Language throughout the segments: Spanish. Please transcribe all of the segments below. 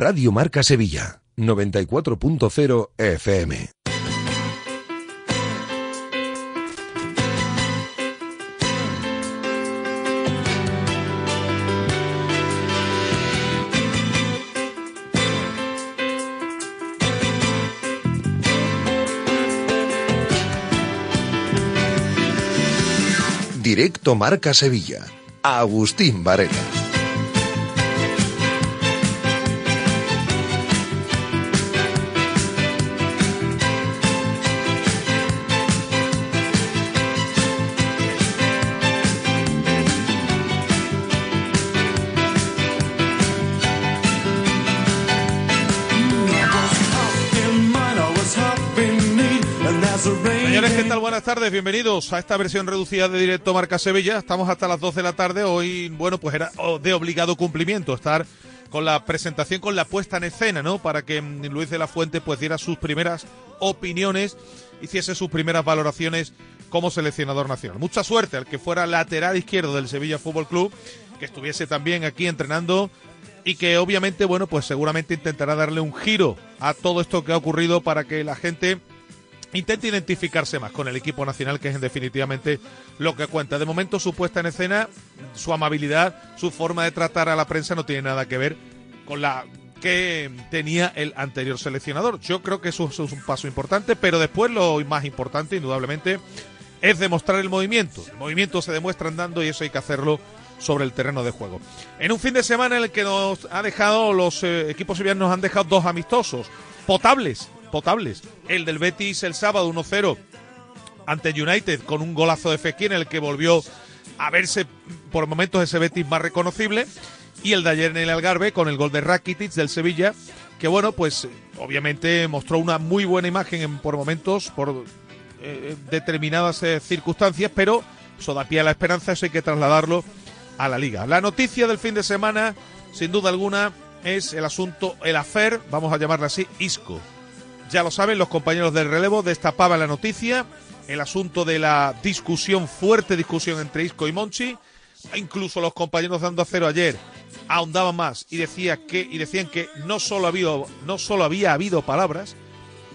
Radio Marca Sevilla, 94.0 FM. Directo Marca Sevilla. Agustín Varela. Buenas tardes, bienvenidos a esta versión reducida de Directo Marca Sevilla. Estamos hasta las 12 de la tarde. Hoy, bueno, pues era de obligado cumplimiento estar con la presentación, con la puesta en escena, ¿no? Para que Luis de la Fuente pues diera sus primeras opiniones, hiciese sus primeras valoraciones como seleccionador nacional. Mucha suerte al que fuera lateral izquierdo del Sevilla Fútbol Club, que estuviese también aquí entrenando y que obviamente, bueno, pues seguramente intentará darle un giro a todo esto que ha ocurrido para que la gente intenta identificarse más con el equipo nacional, que es en definitivamente lo que cuenta. De momento, su puesta en escena, su amabilidad, su forma de tratar a la prensa no tiene nada que ver con la que tenía el anterior seleccionador. Yo creo que eso, es un paso importante, pero después lo más importante, indudablemente, es demostrar el movimiento. El movimiento se demuestra andando y eso hay que hacerlo sobre el terreno de juego. En un fin de semana en el que nos ha dejado, los eh, equipos sevillanos nos han dejado dos amistosos, potables, potables. El del Betis el sábado 1-0 ante United con un golazo de Fekir en el que volvió a verse por momentos ese Betis más reconocible. Y el de ayer en el Algarve con el gol de Rakitic del Sevilla, que bueno, pues obviamente mostró una muy buena imagen por momentos, por eh, determinadas eh, circunstancias, pero eso da pie a la esperanza, eso hay que trasladarlo a la liga. La noticia del fin de semana, sin duda alguna, es el asunto, el afer, vamos a llamarle así, Isco. Ya lo saben, los compañeros del relevo destapaban la noticia, el asunto de la discusión, fuerte discusión entre Isco y Monchi. Incluso los compañeros de Ando Cero ayer ahondaban más y, decía que, y decían que no solo, no solo había habido palabras,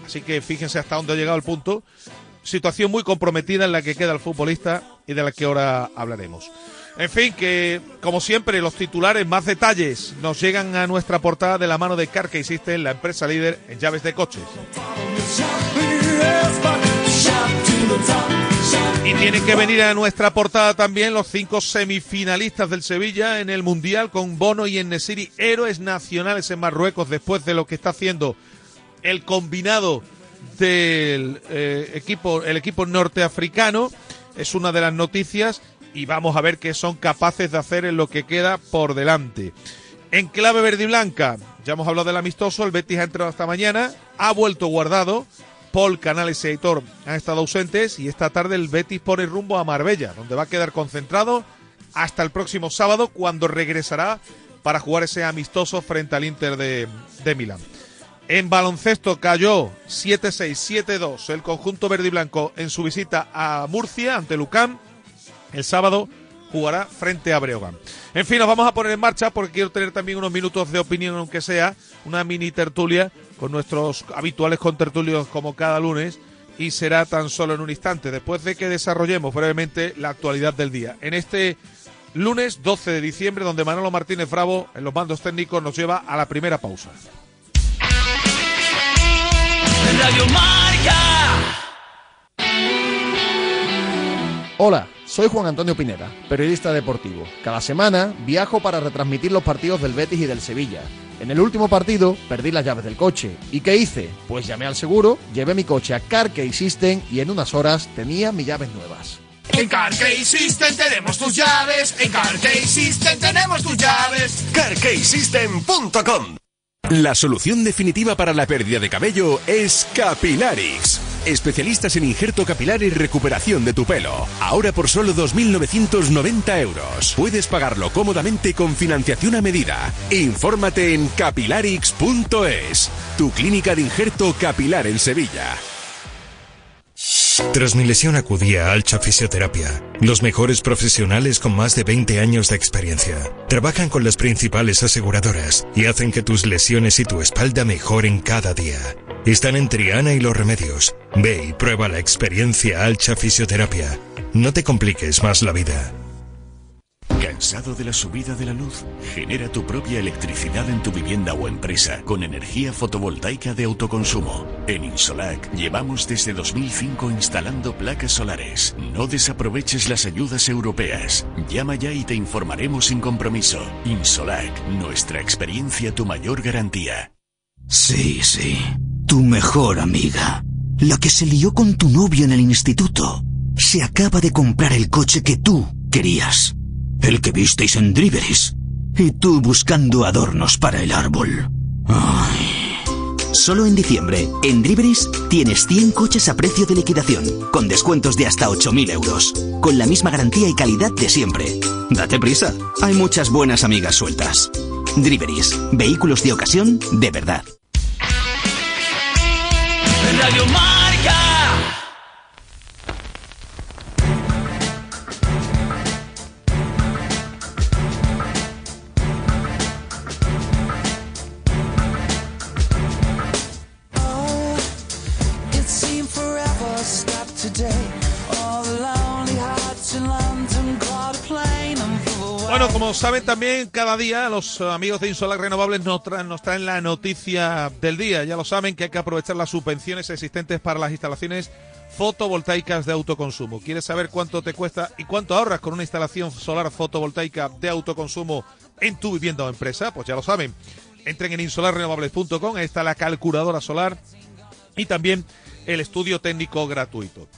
así que fíjense hasta dónde ha llegado el punto. Situación muy comprometida en la que queda el futbolista y de la que ahora hablaremos. En fin, que como siempre los titulares, más detalles nos llegan a nuestra portada de la mano de Car que la empresa líder en llaves de coches. Y tienen que venir a nuestra portada también los cinco semifinalistas del Sevilla en el Mundial con Bono y Enesiri, héroes nacionales en Marruecos después de lo que está haciendo el combinado del eh, equipo, el equipo norteafricano. Es una de las noticias y vamos a ver qué son capaces de hacer en lo que queda por delante. En clave verde y blanca, ya hemos hablado del amistoso, el Betis ha entrado esta mañana, ha vuelto guardado, Paul Canales y Aitor han estado ausentes y esta tarde el Betis pone rumbo a Marbella, donde va a quedar concentrado hasta el próximo sábado cuando regresará para jugar ese amistoso frente al Inter de, de Milán. En baloncesto cayó 7-6, 7-2 el conjunto verde y blanco en su visita a Murcia ante Lucán el sábado jugará frente a Breogán. En fin, nos vamos a poner en marcha porque quiero tener también unos minutos de opinión, aunque sea una mini tertulia con nuestros habituales contertulios como cada lunes y será tan solo en un instante, después de que desarrollemos brevemente la actualidad del día. En este lunes 12 de diciembre, donde Manolo Martínez Bravo, en los mandos técnicos, nos lleva a la primera pausa. Hola. Soy Juan Antonio Pineda, periodista deportivo. Cada semana viajo para retransmitir los partidos del Betis y del Sevilla. En el último partido perdí las llaves del coche. ¿Y qué hice? Pues llamé al seguro, llevé mi coche a Carkey System y en unas horas tenía mis llaves nuevas. En Carkey System tenemos tus llaves. En Carkey System tenemos tus llaves. CarkeySystem.com La solución definitiva para la pérdida de cabello es Capilarix especialistas en injerto capilar y recuperación de tu pelo. Ahora por solo 2.990 euros. Puedes pagarlo cómodamente con financiación a medida. Infórmate en capilarix.es, tu clínica de injerto capilar en Sevilla. Tras mi lesión acudí a Alcha Fisioterapia, los mejores profesionales con más de 20 años de experiencia. Trabajan con las principales aseguradoras y hacen que tus lesiones y tu espalda mejoren cada día. Están en Triana y Los Remedios. Ve y prueba la experiencia Alcha Fisioterapia. No te compliques más la vida. ¿Cansado de la subida de la luz? Genera tu propia electricidad en tu vivienda o empresa con energía fotovoltaica de autoconsumo. En Insolac llevamos desde 2005 instalando placas solares. No desaproveches las ayudas europeas. Llama ya y te informaremos sin compromiso. Insolac, nuestra experiencia, tu mayor garantía. Sí, sí, tu mejor amiga. La que se lió con tu novio en el instituto. Se acaba de comprar el coche que tú querías. El que visteis en Driveris. Y tú buscando adornos para el árbol. Solo en diciembre, en Driveris tienes 100 coches a precio de liquidación, con descuentos de hasta 8.000 euros, con la misma garantía y calidad de siempre. Date prisa, hay muchas buenas amigas sueltas. Driveris, vehículos de ocasión de verdad. Radio Marca. It como saben también, cada día los amigos de Insolac Renovables nos traen la noticia del día. Ya lo saben que hay que aprovechar las subvenciones existentes para las instalaciones fotovoltaicas de autoconsumo. ¿Quieres saber cuánto te cuesta y cuánto ahorras con una instalación solar fotovoltaica de autoconsumo en tu vivienda o empresa? Pues ya lo saben. Entren en insolarrenovables.com, ahí está la calculadora solar y también el estudio técnico gratuito.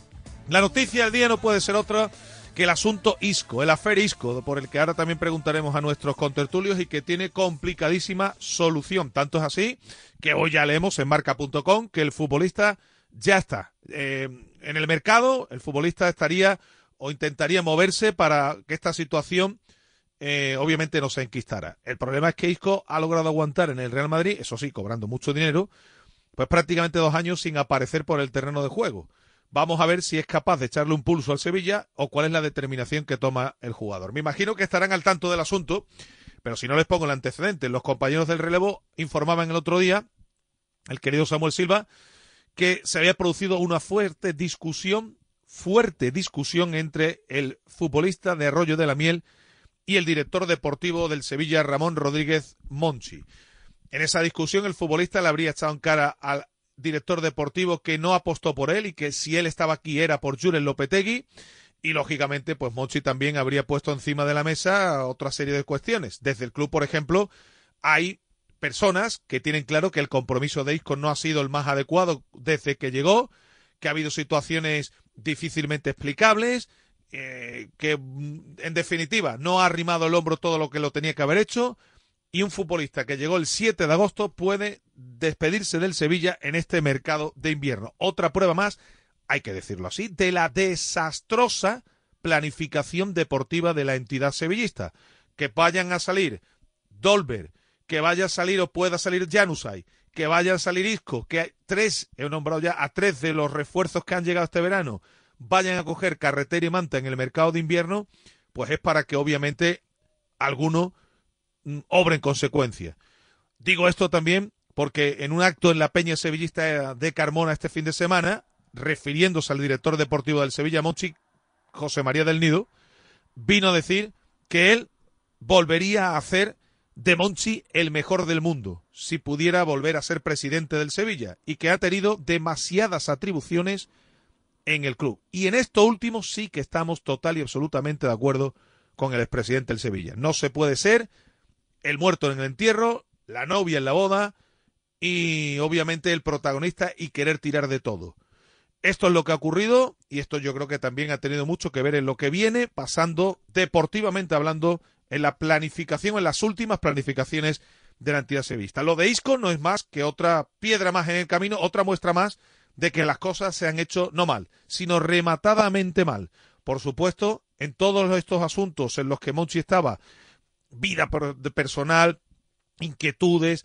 La noticia del día no puede ser otra que el asunto ISCO, el afer ISCO, por el que ahora también preguntaremos a nuestros contertulios y que tiene complicadísima solución. Tanto es así que hoy ya leemos en marca.com que el futbolista ya está eh, en el mercado, el futbolista estaría o intentaría moverse para que esta situación eh, obviamente no se enquistara. El problema es que Isco ha logrado aguantar en el Real Madrid, eso sí, cobrando mucho dinero, pues prácticamente dos años sin aparecer por el terreno de juego. Vamos a ver si es capaz de echarle un pulso al Sevilla o cuál es la determinación que toma el jugador. Me imagino que estarán al tanto del asunto, pero si no les pongo el antecedente, los compañeros del relevo informaban el otro día, el querido Samuel Silva, que se había producido una fuerte discusión, fuerte discusión entre el futbolista de Arroyo de la Miel y el director deportivo del Sevilla, Ramón Rodríguez Monchi. En esa discusión el futbolista le habría echado en cara al director deportivo que no apostó por él y que si él estaba aquí era por Julen Lopetegui y lógicamente pues Monchi también habría puesto encima de la mesa otra serie de cuestiones. Desde el club, por ejemplo, hay personas que tienen claro que el compromiso de Isco no ha sido el más adecuado desde que llegó, que ha habido situaciones difícilmente explicables, eh, que mm, en definitiva no ha arrimado el hombro todo lo que lo tenía que haber hecho y un futbolista que llegó el 7 de agosto puede despedirse del Sevilla en este mercado de invierno. Otra prueba más, hay que decirlo así, de la desastrosa planificación deportiva de la entidad sevillista. Que vayan a salir Dolber, que vaya a salir o pueda salir Janusay, que vaya a salir Isco, que hay tres, he nombrado ya a tres de los refuerzos que han llegado este verano, vayan a coger carretera y manta en el mercado de invierno, pues es para que obviamente alguno obra en consecuencia. Digo esto también porque en un acto en la Peña Sevillista de Carmona este fin de semana, refiriéndose al director deportivo del Sevilla, Monchi, José María del Nido, vino a decir que él volvería a hacer de Monchi el mejor del mundo, si pudiera volver a ser presidente del Sevilla, y que ha tenido demasiadas atribuciones en el club. Y en esto último sí que estamos total y absolutamente de acuerdo con el expresidente del Sevilla. No se puede ser el muerto en el entierro, la novia en la boda y obviamente el protagonista y querer tirar de todo. Esto es lo que ha ocurrido y esto yo creo que también ha tenido mucho que ver en lo que viene pasando deportivamente hablando en la planificación, en las últimas planificaciones de la entidad sevista. Lo de Isco no es más que otra piedra más en el camino, otra muestra más de que las cosas se han hecho no mal, sino rematadamente mal. Por supuesto, en todos estos asuntos en los que Monchi estaba, vida personal, inquietudes,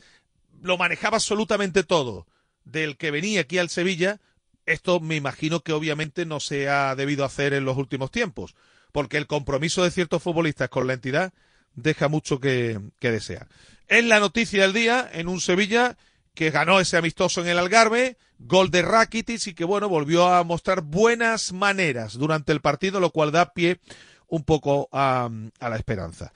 lo manejaba absolutamente todo. Del que venía aquí al Sevilla, esto me imagino que obviamente no se ha debido hacer en los últimos tiempos, porque el compromiso de ciertos futbolistas con la entidad deja mucho que, desear. Es la noticia del día en un Sevilla que ganó ese amistoso en el Algarve, gol de Rakitic y que bueno, volvió a mostrar buenas maneras durante el partido, lo cual da pie un poco a, a la esperanza.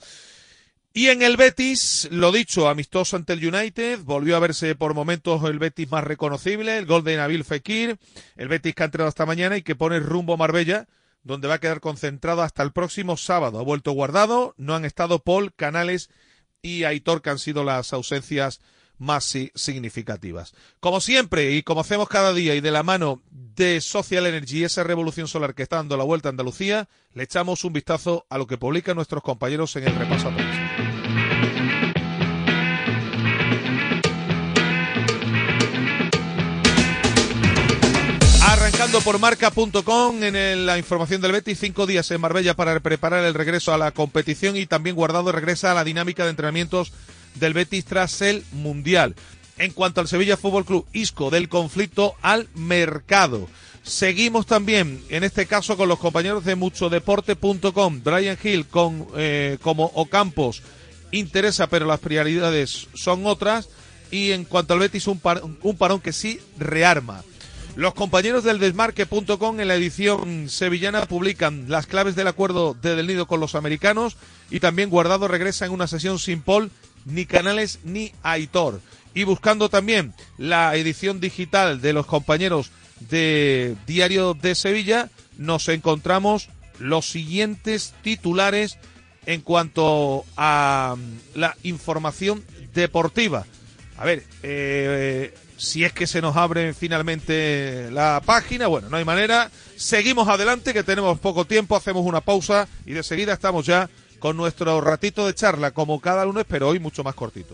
Y en el Betis, lo dicho, amistoso ante el United, volvió a verse por momentos el Betis más reconocible, el gol de Nabil Fekir, el Betis que ha entrenado hasta mañana y que pone rumbo a Marbella, donde va a quedar concentrado hasta el próximo sábado. Ha vuelto guardado, no han estado Paul, Canales y Aitor, que han sido las ausencias más significativas. Como siempre, y como hacemos cada día, y de la mano de Social Energy, esa revolución solar que está dando la vuelta a Andalucía, le echamos un vistazo a lo que publican nuestros compañeros en el repaso a. Arrancando por marca.com en la información del Betis, cinco días en Marbella para preparar el regreso a la competición y también guardado regresa a la dinámica de entrenamientos del Betis tras el Mundial. En cuanto al Sevilla Fútbol Club, Isco del conflicto al mercado. Seguimos también, en este caso, con los compañeros de muchodeporte.com. Brian Hill con, eh, como Ocampos interesa, pero las prioridades son otras. Y en cuanto al Betis, un, un parón que sí rearma. Los compañeros del desmarque.com en la edición sevillana publican las claves del acuerdo de Del Nido con los americanos y también Guardado regresa en una sesión sin Paul ni Canales ni Aitor. Y buscando también la edición digital de los compañeros de Diario de Sevilla, nos encontramos los siguientes titulares en cuanto a mm, la información deportiva. A ver, eh, si es que se nos abre finalmente la página, bueno, no hay manera. Seguimos adelante, que tenemos poco tiempo, hacemos una pausa y de seguida estamos ya con nuestro ratito de charla, como cada lunes, pero hoy mucho más cortito.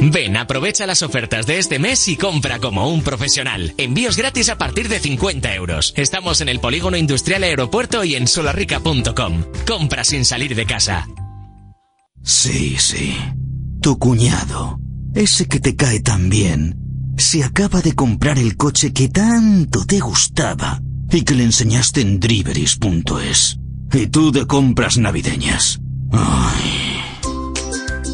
Ven, aprovecha las ofertas de este mes y compra como un profesional. Envíos gratis a partir de 50 euros. Estamos en el Polígono Industrial Aeropuerto y en solarrica.com. Compra sin salir de casa. Sí, sí. Tu cuñado, ese que te cae tan bien, se acaba de comprar el coche que tanto te gustaba y que le enseñaste en driveris.es. Y tú de compras navideñas. Ay.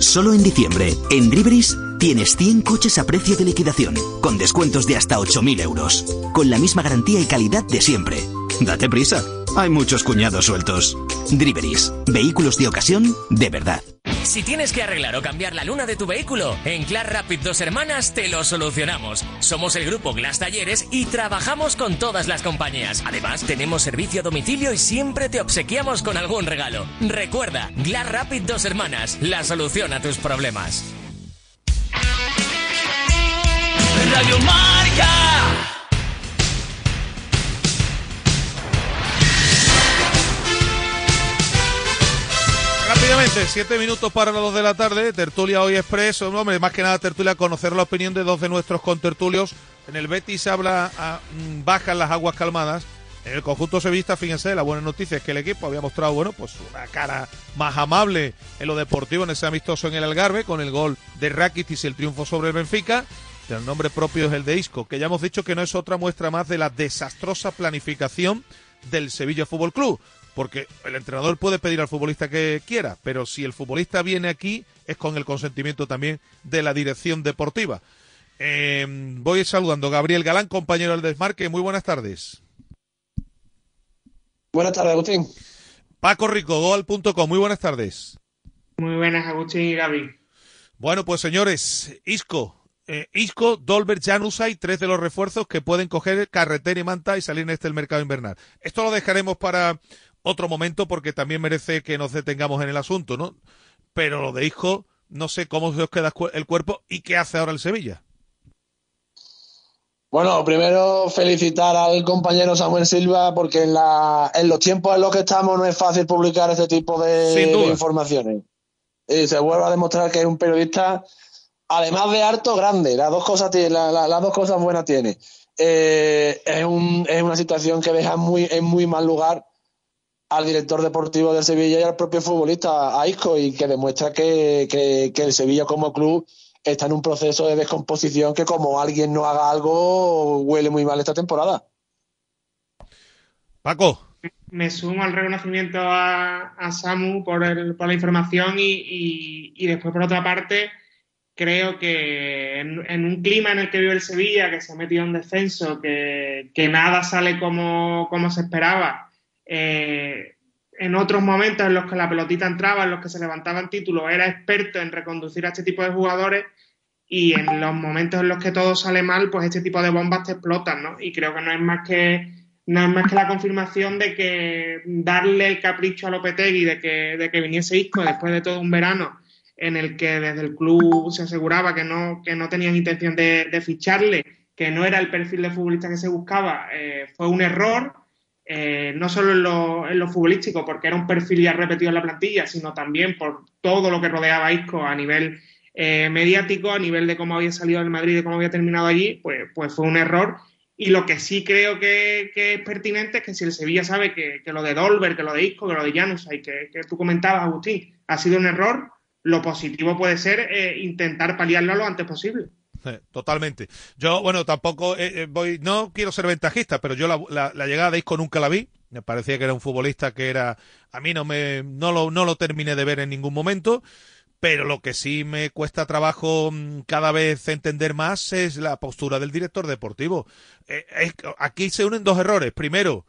Solo en diciembre, en Driveris, tienes 100 coches a precio de liquidación, con descuentos de hasta 8.000 euros, con la misma garantía y calidad de siempre. Date prisa, hay muchos cuñados sueltos. Driveris, vehículos de ocasión de verdad. Si tienes que arreglar o cambiar la luna de tu vehículo, en Glass Rapid Dos Hermanas te lo solucionamos. Somos el grupo Glass Talleres y trabajamos con todas las compañías. Además, tenemos servicio a domicilio y siempre te obsequiamos con algún regalo. Recuerda, Glass Rapid Dos Hermanas, la solución a tus problemas. Radio Marca. Siete minutos para las dos de la tarde, tertulia hoy expreso, hombre, más que nada tertulia, conocer la opinión de dos de nuestros contertulios. En el Betis habla, a, mm, bajan las aguas calmadas. En el conjunto sevillista, fíjense, la buena noticia es que el equipo había mostrado, bueno, pues una cara más amable en lo deportivo en ese amistoso en el Algarve, con el gol de Rakitic y el triunfo sobre el Benfica. El nombre propio es el de Isco, que ya hemos dicho que no es otra muestra más de la desastrosa planificación del Sevilla Fútbol Club porque el entrenador puede pedir al futbolista que quiera, pero si el futbolista viene aquí es con el consentimiento también de la dirección deportiva. Eh, voy saludando a Gabriel Galán, compañero del Desmarque. Muy buenas tardes. Buenas tardes, Agustín. Paco Rico, goal.com. Muy buenas tardes. Muy buenas, Agustín y Gaby. Bueno, pues señores, Isco, eh, Isco, Dolbert, Janusay, tres de los refuerzos que pueden coger carretera y manta y salir en este el mercado invernal. Esto lo dejaremos para otro momento porque también merece que nos detengamos en el asunto, ¿no? Pero lo de Isco, no sé cómo se os queda el cuerpo y qué hace ahora el Sevilla. Bueno, primero felicitar al compañero Samuel Silva porque en, la, en los tiempos en los que estamos no es fácil publicar este tipo de, de informaciones. Y se vuelve a demostrar que es un periodista, además de harto, grande. Las dos cosas, la, la, las dos cosas buenas tiene. Eh, es, un, es una situación que deja muy, en muy mal lugar al director deportivo del Sevilla y al propio futbolista, a Isco, y que demuestra que, que, que el Sevilla como club está en un proceso de descomposición que como alguien no haga algo huele muy mal esta temporada. Paco. Me sumo al reconocimiento a, Samu por, la información y, después por otra parte creo que en, un clima en el que vive el Sevilla, que se ha metido en descenso, que, nada sale como, se esperaba, eh, en otros momentos en los que la pelotita entraba, en los que se levantaban títulos, era experto en reconducir a este tipo de jugadores y en los momentos en los que todo sale mal, pues este tipo de bombas te explotan, ¿no? Y creo que no es más que no es más que la confirmación de que darle el capricho a Lopetegui de que, de que viniese Isco después de todo un verano en el que desde el club se aseguraba que no, que no tenían intención de, ficharle, que no era el perfil de futbolista que se buscaba, eh, fue un error eh, no solo en lo, en lo, futbolístico, porque era un perfil ya repetido en la plantilla, sino también por todo lo que rodeaba a Isco a nivel eh, mediático, a nivel de cómo había salido del Madrid, de cómo había terminado allí, pues, pues fue un error. Y lo que sí creo que, es pertinente es que si el Sevilla sabe que, lo de Dolber, que lo de Isco, que lo de Janus, y que, que tú comentabas, Agustín, ha sido un error, lo positivo puede ser eh, intentar paliarlo lo antes posible. Totalmente. Yo, bueno, tampoco eh, eh, voy, no quiero ser ventajista, pero yo la, llegada de Isco nunca la vi. Me parecía que era un futbolista que era, a mí no me, no lo, no lo terminé de ver en ningún momento. Pero lo que sí me cuesta trabajo mm, cada vez entender más es la postura del director deportivo. Eh, aquí se unen dos errores. Primero,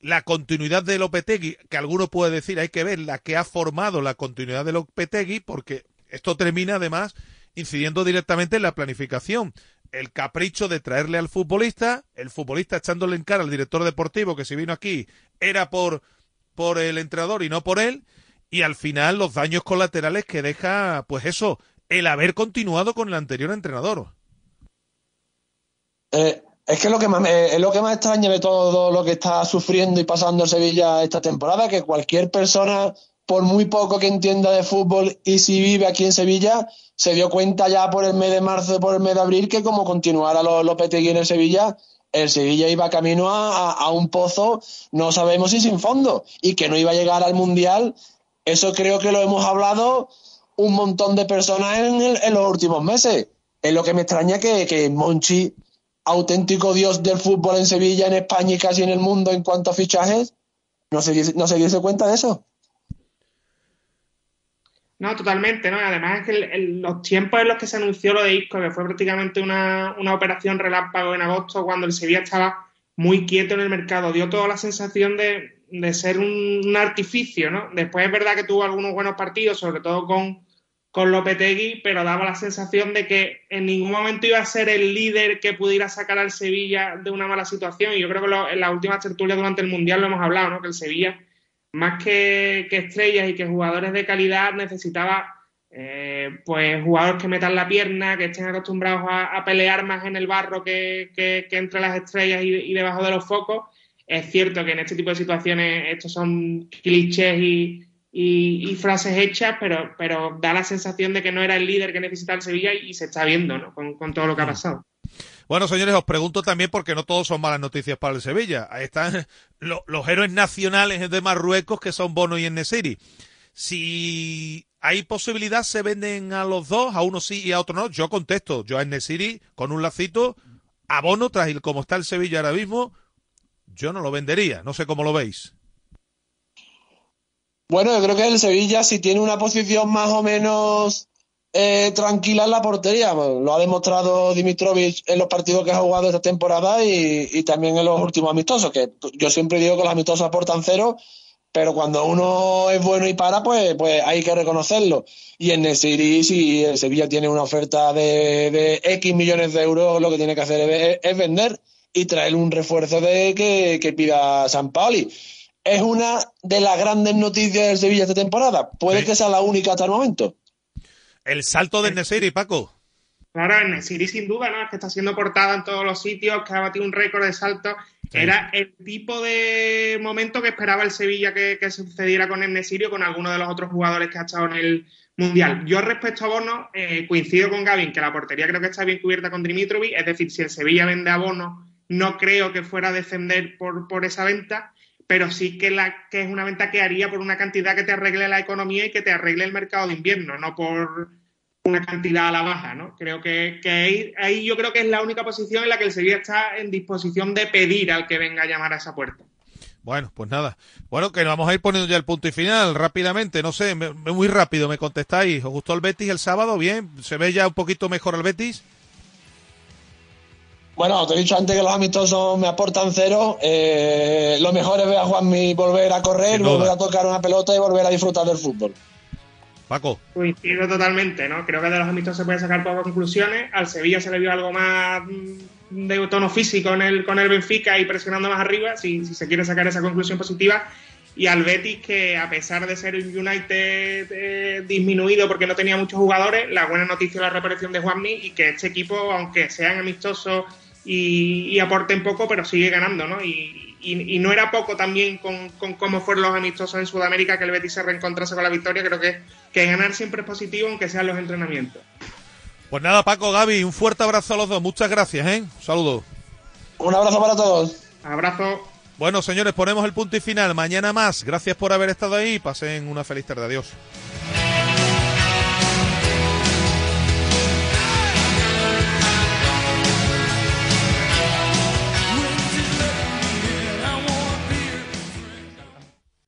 la continuidad de Lopetegui, que alguno puede decir, hay que ver la que ha formado la continuidad de Lopetegui, porque esto termina además incidiendo directamente en la planificación. El capricho de traerle al futbolista, el futbolista echándole en cara al director deportivo que si vino aquí era por, por el entrenador y no por él, y al final los daños colaterales que deja, pues eso, el haber continuado con el anterior entrenador. Eh, es que lo que más, es lo que más extraña de todo lo que está sufriendo y pasando Sevilla esta temporada, que cualquier persona por muy poco que entienda de fútbol y si vive aquí en Sevilla, se dio cuenta ya por el mes de marzo, por el mes de abril, que como continuara Lopetegui en el Sevilla, el Sevilla iba camino a, un pozo, no sabemos si sin fondo, y que no iba a llegar al Mundial. Eso creo que lo hemos hablado un montón de personas en, los últimos meses. Es lo que me extraña que, que Monchi, auténtico dios del fútbol en Sevilla, en España y casi en el mundo en cuanto a fichajes, no se, no se diese cuenta de eso. No, totalmente, ¿no? Además es que los tiempos en los que se anunció lo de Isco, que fue prácticamente una, operación relámpago en agosto, cuando el Sevilla estaba muy quieto en el mercado, dio toda la sensación de, ser un, artificio, ¿no? Después es verdad que tuvo algunos buenos partidos, sobre todo con, con Lopetegui, pero daba la sensación de que en ningún momento iba a ser el líder que pudiera sacar al Sevilla de una mala situación. Y yo creo que en las últimas tertulias durante el Mundial lo hemos hablado, ¿no? Que el Sevilla más que, estrellas y que jugadores de calidad necesitaba eh, pues jugadores que metan la pierna, que estén acostumbrados a, pelear más en el barro que, entre las estrellas y, debajo de los focos. Es cierto que en este tipo de situaciones estos son clichés y, frases hechas, pero, pero da la sensación de que no era el líder que necesitaba el Sevilla y, se está viendo ¿no? con, con todo lo que ha pasado. Bueno, señores, os pregunto también porque no todos son malas noticias para el Sevilla. Ahí están los héroes nacionales de Marruecos que son Bono y Enesiri. Si hay posibilidad, se venden a los dos, a uno sí y a otro no. Yo contesto, yo a Enesiri con un lacito, a Bono, tras el como está el Sevilla ahora mismo, yo no lo vendería. No sé cómo lo veis. Bueno, yo creo que el Sevilla, si tiene una posición más o menos eh, tranquila en la portería. Lo ha demostrado Dimitrovic en los partidos que ha jugado esta temporada y, también en los últimos amistosos, que yo siempre digo que los amistosos aportan cero, pero cuando uno es bueno y para, pues, pues hay que reconocerlo. Y en el City, si el Sevilla tiene una oferta de, X millones de euros, lo que tiene que hacer es, vender y traer un refuerzo de que, que pida San Paoli. Es una de las grandes noticias del Sevilla esta temporada. Puede que sea la única hasta el momento. El salto de Nesiri, Paco. Claro, Nesiri sin duda, ¿no? Es que está siendo portada en todos los sitios, que ha batido un récord de salto. Era el tipo de momento que esperaba el Sevilla que, que sucediera con el Nesiri o con alguno de los otros jugadores que ha estado en el Mundial. Yo respecto a Bono, eh, coincido con Gavin que la portería creo que está bien cubierta con Dimitrovic, es decir, si el Sevilla vende a Bono, no creo que fuera a descender por, por esa venta, pero sí que, la, que es una venta que haría por una cantidad que te arregle la economía y que te arregle el mercado de invierno, no por una cantidad a la baja, ¿no? Creo que, que ahí, yo creo que es la única posición en la que el Sevilla está en disposición de pedir al que venga a llamar a esa puerta. Bueno, pues nada. Bueno, que vamos a ir poniendo ya el punto y final rápidamente. No sé, me, muy rápido me contestáis. ¿Os gustó el Betis el sábado? Bien. ¿Se ve ya un poquito mejor el Betis? Bueno, te he dicho antes que los amistosos me aportan cero. Eh, lo mejor es ver a Juanmi volver a correr, volver a tocar una pelota y volver a disfrutar del fútbol. Paco. Coincido totalmente, ¿no? Creo que de los amistosos se pueden sacar pocas conclusiones. Al Sevilla se le vio algo más mm, de tono físico con el, con el Benfica y presionando más arriba, si, si se quiere sacar esa conclusión positiva. Y al Betis, que a pesar de ser un United eh, disminuido porque no tenía muchos jugadores, la buena noticia es la reaparición de Juanmi y que este equipo, aunque sean amistosos y, y aporten poco, pero sigue ganando, ¿no? Y, y, y no era poco también con, con, cómo fueron los amistosos en Sudamérica que el Betis se reencontrase con la victoria. Creo que, que ganar siempre es positivo, aunque sean los entrenamientos. Pues nada, Paco, Gaby, un fuerte abrazo a los dos. Muchas gracias, ¿eh? Un saludo. Un abrazo para todos. Abrazo. Bueno, señores, ponemos el punto y final. Mañana más. Gracias por haber estado ahí. Pasen una feliz tarde. Adiós.